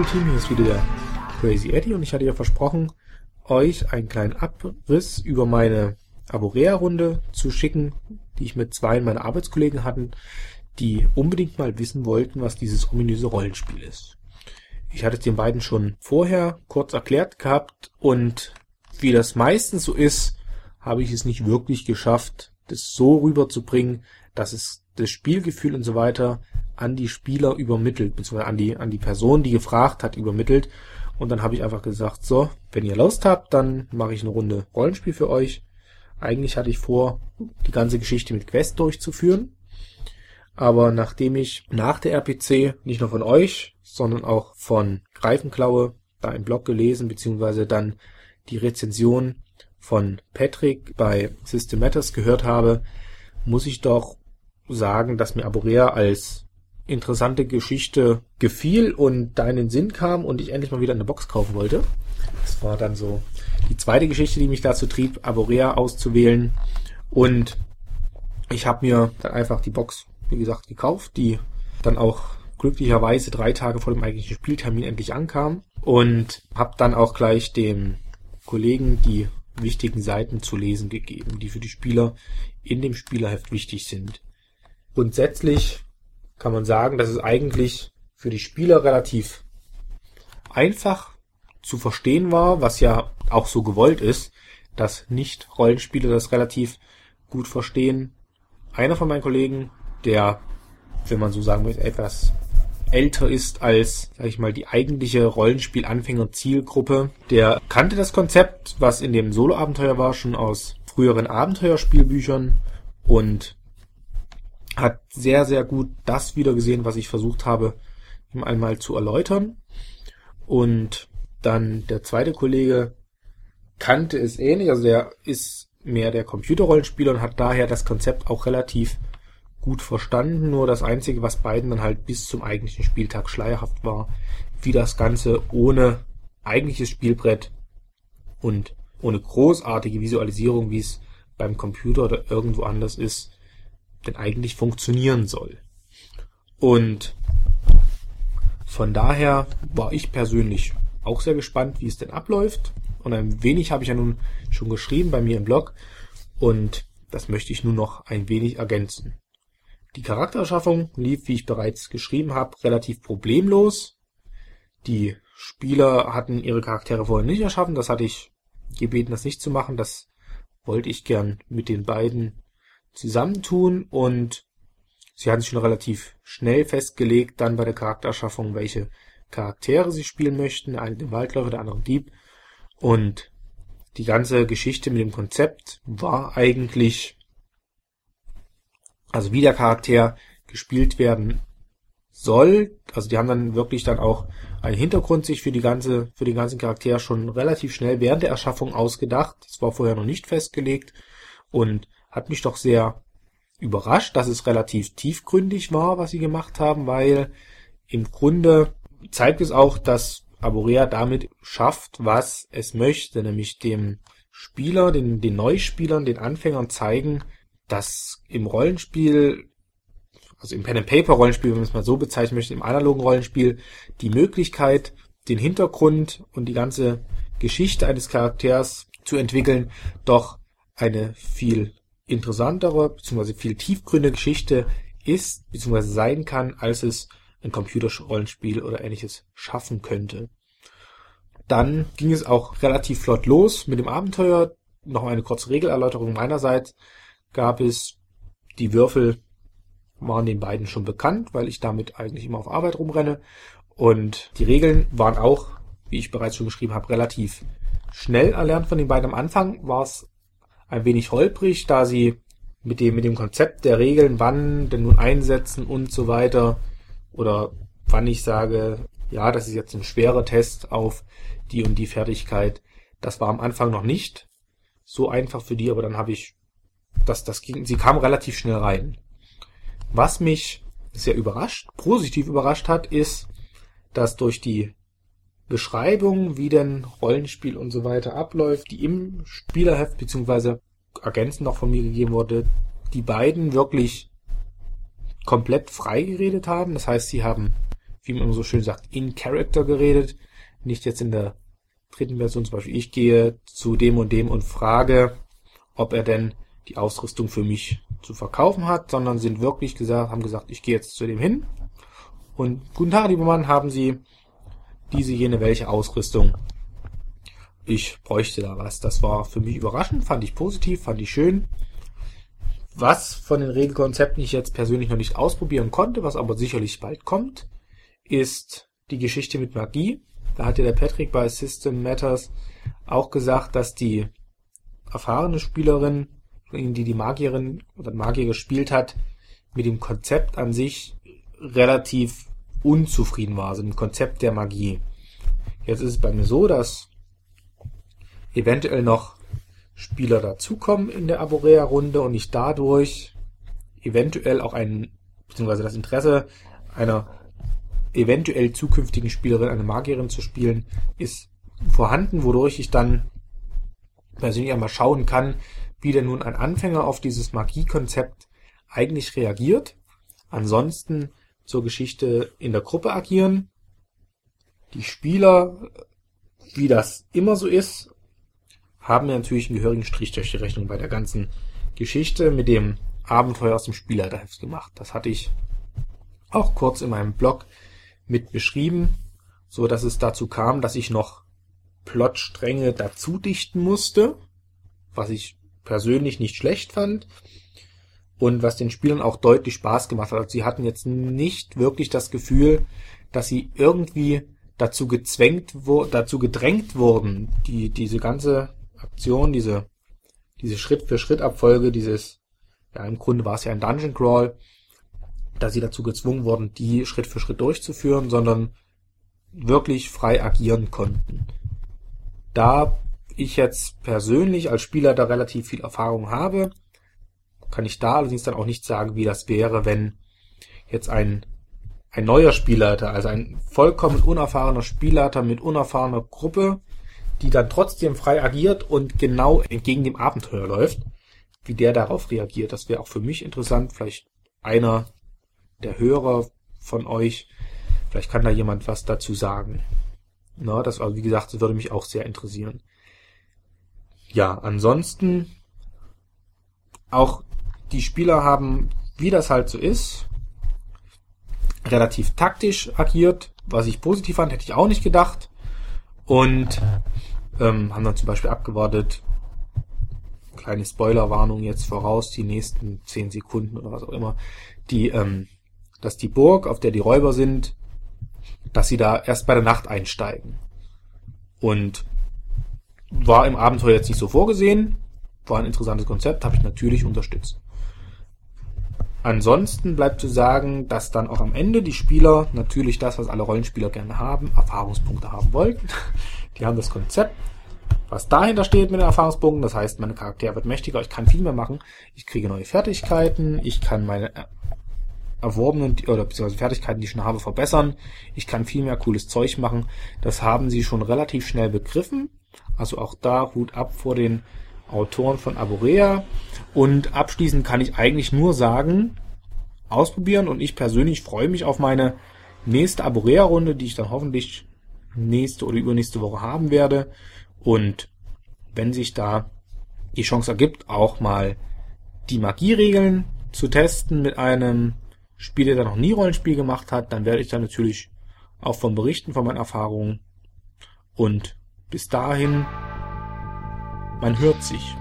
Rollenspielteam. Hier ist wieder der Crazy Eddie und ich hatte ja versprochen, euch einen kleinen Abriss über meine Aborea-Runde zu schicken, die ich mit zwei meiner Arbeitskollegen hatten, die unbedingt mal wissen wollten, was dieses ominöse Rollenspiel ist. Ich hatte es den beiden schon vorher kurz erklärt gehabt und wie das meistens so ist, habe ich es nicht wirklich geschafft, das so rüberzubringen, dass es das Spielgefühl und so weiter an die Spieler übermittelt, beziehungsweise an die, an die Person, die gefragt hat, übermittelt. Und dann habe ich einfach gesagt, so, wenn ihr Lust habt, dann mache ich eine Runde Rollenspiel für euch. Eigentlich hatte ich vor, die ganze Geschichte mit Quest durchzuführen. Aber nachdem ich nach der RPC nicht nur von euch, sondern auch von Greifenklaue da im Blog gelesen, beziehungsweise dann die Rezension von Patrick bei System Matters gehört habe, muss ich doch sagen, dass mir Aborea als interessante Geschichte gefiel und da in den Sinn kam und ich endlich mal wieder eine Box kaufen wollte. Das war dann so die zweite Geschichte, die mich dazu trieb, Aborea auszuwählen. Und ich habe mir dann einfach die Box, wie gesagt, gekauft, die dann auch glücklicherweise drei Tage vor dem eigentlichen Spieltermin endlich ankam. Und habe dann auch gleich dem Kollegen die wichtigen Seiten zu lesen gegeben, die für die Spieler in dem Spielerheft wichtig sind. Grundsätzlich kann man sagen, dass es eigentlich für die Spieler relativ einfach zu verstehen war, was ja auch so gewollt ist, dass Nicht-Rollenspieler das relativ gut verstehen. Einer von meinen Kollegen, der, wenn man so sagen will, etwas älter ist als, sag ich mal, die eigentliche Rollenspiel-Anfänger-Zielgruppe, der kannte das Konzept, was in dem Solo-Abenteuer war, schon aus früheren Abenteuerspielbüchern und hat sehr, sehr gut das wieder gesehen, was ich versucht habe, ihm einmal zu erläutern. Und dann der zweite Kollege kannte es ähnlich, also der ist mehr der Computerrollenspieler und hat daher das Konzept auch relativ gut verstanden. Nur das Einzige, was beiden dann halt bis zum eigentlichen Spieltag schleierhaft war, wie das Ganze ohne eigentliches Spielbrett und ohne großartige Visualisierung, wie es beim Computer oder irgendwo anders ist, denn eigentlich funktionieren soll. Und von daher war ich persönlich auch sehr gespannt, wie es denn abläuft. Und ein wenig habe ich ja nun schon geschrieben bei mir im Blog. Und das möchte ich nun noch ein wenig ergänzen. Die Charaktererschaffung lief, wie ich bereits geschrieben habe, relativ problemlos. Die Spieler hatten ihre Charaktere vorher nicht erschaffen. Das hatte ich gebeten, das nicht zu machen. Das wollte ich gern mit den beiden zusammentun und sie hatten sich schon relativ schnell festgelegt, dann bei der Charaktererschaffung, welche Charaktere sie spielen möchten. Der eine den Waldläufer, der andere Dieb. Und die ganze Geschichte mit dem Konzept war eigentlich, also wie der Charakter gespielt werden soll. Also die haben dann wirklich dann auch einen Hintergrund sich für die ganze, für den ganzen Charakter schon relativ schnell während der Erschaffung ausgedacht. Das war vorher noch nicht festgelegt und hat mich doch sehr überrascht, dass es relativ tiefgründig war, was sie gemacht haben, weil im Grunde zeigt es auch, dass Aborea damit schafft, was es möchte, nämlich dem Spieler, den, den Neuspielern, den Anfängern zeigen, dass im Rollenspiel, also im Pen and Paper Rollenspiel, wenn man es mal so bezeichnen möchte, im analogen Rollenspiel, die Möglichkeit, den Hintergrund und die ganze Geschichte eines Charakters zu entwickeln, doch eine viel interessantere bzw. viel tiefgründige Geschichte ist bzw. sein kann, als es ein Computerrollenspiel oder ähnliches schaffen könnte. Dann ging es auch relativ flott los mit dem Abenteuer. Noch eine kurze Regelerläuterung meinerseits gab es die Würfel waren den beiden schon bekannt, weil ich damit eigentlich immer auf Arbeit rumrenne. Und die Regeln waren auch, wie ich bereits schon geschrieben habe, relativ schnell erlernt von den beiden. Am Anfang war es ein wenig holprig, da sie mit dem, mit dem Konzept der Regeln, wann denn nun einsetzen und so weiter, oder wann ich sage, ja, das ist jetzt ein schwerer Test auf die und die Fertigkeit. Das war am Anfang noch nicht so einfach für die, aber dann habe ich, das, das ging, sie kam relativ schnell rein. Was mich sehr überrascht, positiv überrascht hat, ist, dass durch die Beschreibung, wie denn Rollenspiel und so weiter abläuft, die im Spielerheft beziehungsweise ergänzend noch von mir gegeben wurde, die beiden wirklich komplett frei geredet haben. Das heißt, sie haben wie man so schön sagt, in Character geredet. Nicht jetzt in der dritten Version, zum Beispiel ich gehe zu dem und dem und frage, ob er denn die Ausrüstung für mich zu verkaufen hat, sondern sind wirklich gesagt, haben gesagt, ich gehe jetzt zu dem hin und guten Tag, lieber Mann, haben Sie diese, jene, welche Ausrüstung? Ich bräuchte da was. Das war für mich überraschend, fand ich positiv, fand ich schön. Was von den Regelkonzepten ich jetzt persönlich noch nicht ausprobieren konnte, was aber sicherlich bald kommt, ist die Geschichte mit Magie. Da hat ja der Patrick bei System Matters auch gesagt, dass die erfahrene Spielerin, die die Magierin oder Magier gespielt hat, mit dem Konzept an sich relativ unzufrieden war, also dem Konzept der Magie. Jetzt ist es bei mir so, dass eventuell noch Spieler dazukommen in der Aborea-Runde und ich dadurch eventuell auch ein, beziehungsweise das Interesse einer eventuell zukünftigen Spielerin, eine Magierin zu spielen, ist vorhanden, wodurch ich dann persönlich einmal schauen kann, wie denn nun ein Anfänger auf dieses Magiekonzept eigentlich reagiert. Ansonsten zur Geschichte in der Gruppe agieren. Die Spieler, wie das immer so ist, haben natürlich einen gehörigen Strich durch die Rechnung bei der ganzen Geschichte mit dem Abenteuer aus dem Spielleiterheft gemacht. Das hatte ich auch kurz in meinem Blog mit beschrieben, so dass es dazu kam, dass ich noch Plotstränge dazu dichten musste, was ich persönlich nicht schlecht fand und was den Spielern auch deutlich Spaß gemacht hat. Also sie hatten jetzt nicht wirklich das Gefühl, dass sie irgendwie dazu gezwängt, dazu gedrängt wurden, die, diese ganze Aktion, diese, diese Schritt-für-Schritt-Abfolge, dieses, ja, im Grunde war es ja ein Dungeon Crawl, dass sie dazu gezwungen wurden, die Schritt für Schritt durchzuführen, sondern wirklich frei agieren konnten. Da ich jetzt persönlich als Spieler da relativ viel Erfahrung habe, kann ich da allerdings dann auch nicht sagen, wie das wäre, wenn jetzt ein, ein neuer Spielleiter, also ein vollkommen unerfahrener Spielleiter mit unerfahrener Gruppe die dann trotzdem frei agiert und genau entgegen dem Abenteuer läuft, wie der darauf reagiert. Das wäre auch für mich interessant. Vielleicht einer der Hörer von euch, vielleicht kann da jemand was dazu sagen. Na, das war, wie gesagt, das würde mich auch sehr interessieren. Ja, ansonsten auch die Spieler haben, wie das halt so ist, relativ taktisch agiert, was ich positiv fand, hätte ich auch nicht gedacht. Und ähm, haben dann zum Beispiel abgewartet, kleine Spoilerwarnung jetzt voraus, die nächsten zehn Sekunden oder was auch immer, die, ähm, dass die Burg, auf der die Räuber sind, dass sie da erst bei der Nacht einsteigen. Und war im Abenteuer jetzt nicht so vorgesehen, war ein interessantes Konzept, habe ich natürlich unterstützt. Ansonsten bleibt zu sagen, dass dann auch am Ende die Spieler natürlich das, was alle Rollenspieler gerne haben, Erfahrungspunkte haben wollten. Die haben das Konzept, was dahinter steht mit den Erfahrungspunkten. Das heißt, meine Charakter wird mächtiger, ich kann viel mehr machen, ich kriege neue Fertigkeiten, ich kann meine erworbenen oder beziehungsweise Fertigkeiten, die ich schon habe, verbessern. Ich kann viel mehr cooles Zeug machen. Das haben sie schon relativ schnell begriffen. Also auch da Hut ab vor den Autoren von Aborea. Und abschließend kann ich eigentlich nur sagen, ausprobieren und ich persönlich freue mich auf meine nächste Aborea-Runde, die ich dann hoffentlich nächste oder übernächste Woche haben werde. Und wenn sich da die Chance ergibt, auch mal die Magieregeln zu testen mit einem Spieler, der noch nie Rollenspiel gemacht hat, dann werde ich da natürlich auch von berichten, von meinen Erfahrungen. Und bis dahin, man hört sich.